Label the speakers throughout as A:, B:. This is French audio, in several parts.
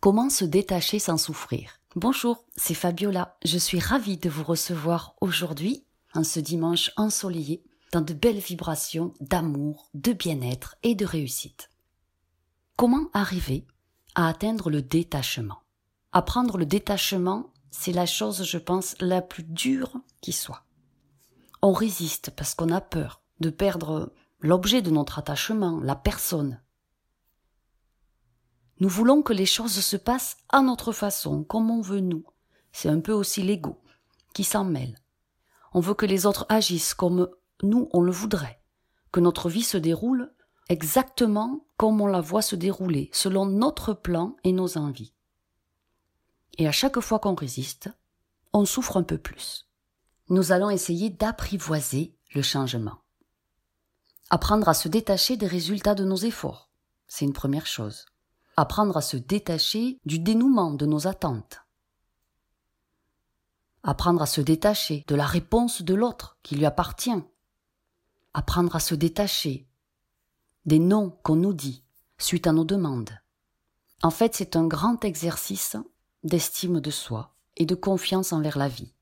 A: Comment se détacher sans souffrir? Bonjour, c'est Fabiola. Je suis ravie de vous recevoir aujourd'hui, en ce dimanche ensoleillé, dans de belles vibrations d'amour, de bien-être et de réussite. Comment arriver à atteindre le détachement? Apprendre le détachement, c'est la chose, je pense, la plus dure qui soit. On résiste parce qu'on a peur de perdre l'objet de notre attachement, la personne, nous voulons que les choses se passent à notre façon, comme on veut nous. C'est un peu aussi l'ego qui s'en mêle. On veut que les autres agissent comme nous on le voudrait, que notre vie se déroule exactement comme on la voit se dérouler, selon notre plan et nos envies. Et à chaque fois qu'on résiste, on souffre un peu plus. Nous allons essayer d'apprivoiser le changement. Apprendre à se détacher des résultats de nos efforts, c'est une première chose apprendre à se détacher du dénouement de nos attentes, apprendre à se détacher de la réponse de l'autre qui lui appartient, apprendre à se détacher des noms qu'on nous dit suite à nos demandes. En fait, c'est un grand exercice d'estime de soi et de confiance envers la vie.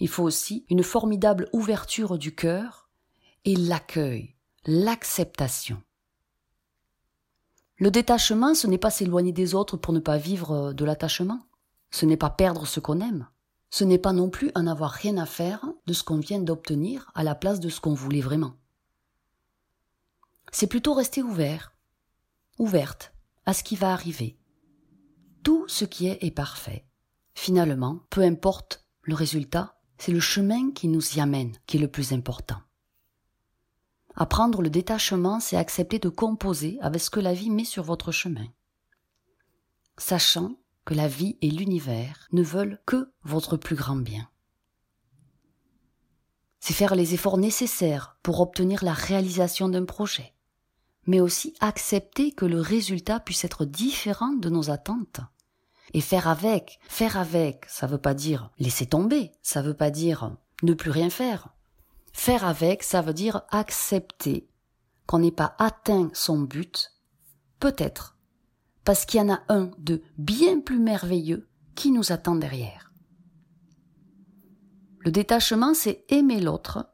A: Il faut aussi une formidable ouverture du cœur et l'accueil, l'acceptation. Le détachement, ce n'est pas s'éloigner des autres pour ne pas vivre euh, de l'attachement. Ce n'est pas perdre ce qu'on aime. Ce n'est pas non plus en avoir rien à faire de ce qu'on vient d'obtenir à la place de ce qu'on voulait vraiment. C'est plutôt rester ouvert, ouverte à ce qui va arriver. Tout ce qui est est parfait. Finalement, peu importe le résultat, c'est le chemin qui nous y amène qui est le plus important. Apprendre le détachement, c'est accepter de composer avec ce que la vie met sur votre chemin. Sachant que la vie et l'univers ne veulent que votre plus grand bien. C'est faire les efforts nécessaires pour obtenir la réalisation d'un projet, mais aussi accepter que le résultat puisse être différent de nos attentes. Et faire avec, faire avec, ça veut pas dire laisser tomber, ça veut pas dire ne plus rien faire, Faire avec, ça veut dire accepter qu'on n'ait pas atteint son but, peut-être, parce qu'il y en a un de bien plus merveilleux qui nous attend derrière. Le détachement, c'est aimer l'autre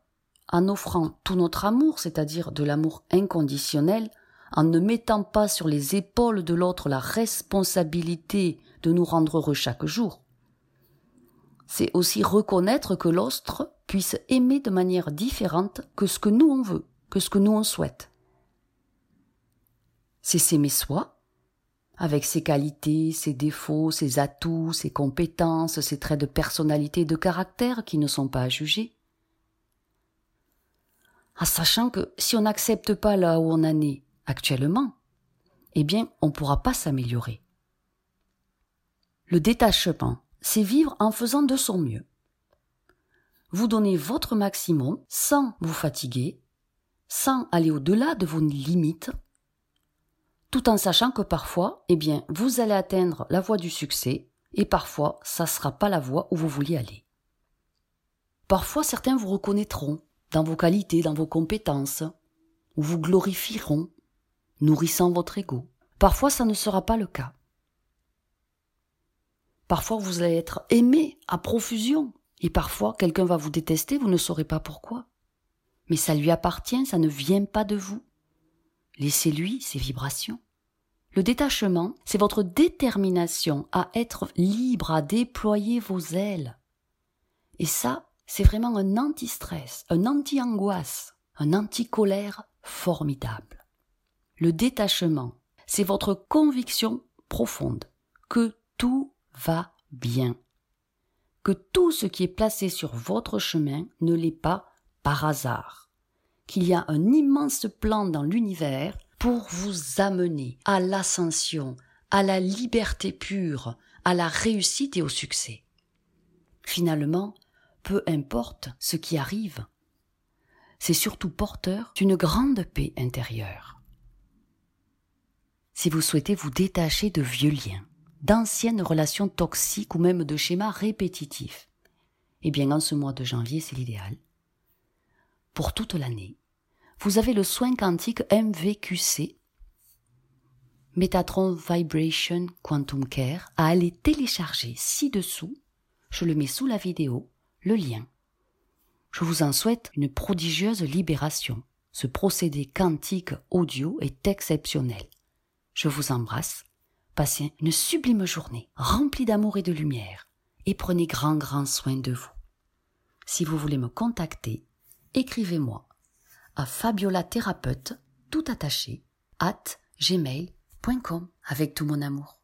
A: en offrant tout notre amour, c'est-à-dire de l'amour inconditionnel, en ne mettant pas sur les épaules de l'autre la responsabilité de nous rendre heureux chaque jour. C'est aussi reconnaître que l'autre puisse aimer de manière différente que ce que nous on veut, que ce que nous on souhaite. C'est s'aimer soi, avec ses qualités, ses défauts, ses atouts, ses compétences, ses traits de personnalité et de caractère qui ne sont pas à juger. En sachant que si on n'accepte pas là où on en est actuellement, eh bien, on ne pourra pas s'améliorer. Le détachement, c'est vivre en faisant de son mieux vous donnez votre maximum sans vous fatiguer, sans aller au-delà de vos limites, tout en sachant que parfois, eh bien, vous allez atteindre la voie du succès et parfois, ça ne sera pas la voie où vous vouliez aller. Parfois, certains vous reconnaîtront dans vos qualités, dans vos compétences, ou vous glorifieront, nourrissant votre ego. Parfois, ça ne sera pas le cas. Parfois, vous allez être aimé à profusion, et parfois, quelqu'un va vous détester, vous ne saurez pas pourquoi. Mais ça lui appartient, ça ne vient pas de vous. Laissez-lui ses vibrations. Le détachement, c'est votre détermination à être libre, à déployer vos ailes. Et ça, c'est vraiment un anti-stress, un anti-angoisse, un anti-colère formidable. Le détachement, c'est votre conviction profonde que tout va bien que tout ce qui est placé sur votre chemin ne l'est pas par hasard, qu'il y a un immense plan dans l'univers pour vous amener à l'ascension, à la liberté pure, à la réussite et au succès. Finalement, peu importe ce qui arrive, c'est surtout porteur d'une grande paix intérieure. Si vous souhaitez vous détacher de vieux liens, d'anciennes relations toxiques ou même de schémas répétitifs. Eh bien, en ce mois de janvier, c'est l'idéal. Pour toute l'année, vous avez le soin quantique MVQC, Metatron Vibration Quantum Care à aller télécharger ci-dessous. Je le mets sous la vidéo, le lien. Je vous en souhaite une prodigieuse libération. Ce procédé quantique audio est exceptionnel. Je vous embrasse. Passez une sublime journée, remplie d'amour et de lumière, et prenez grand grand soin de vous. Si vous voulez me contacter, écrivez-moi à Fabiola Thérapeute, tout attaché, at gmail.com avec tout mon amour.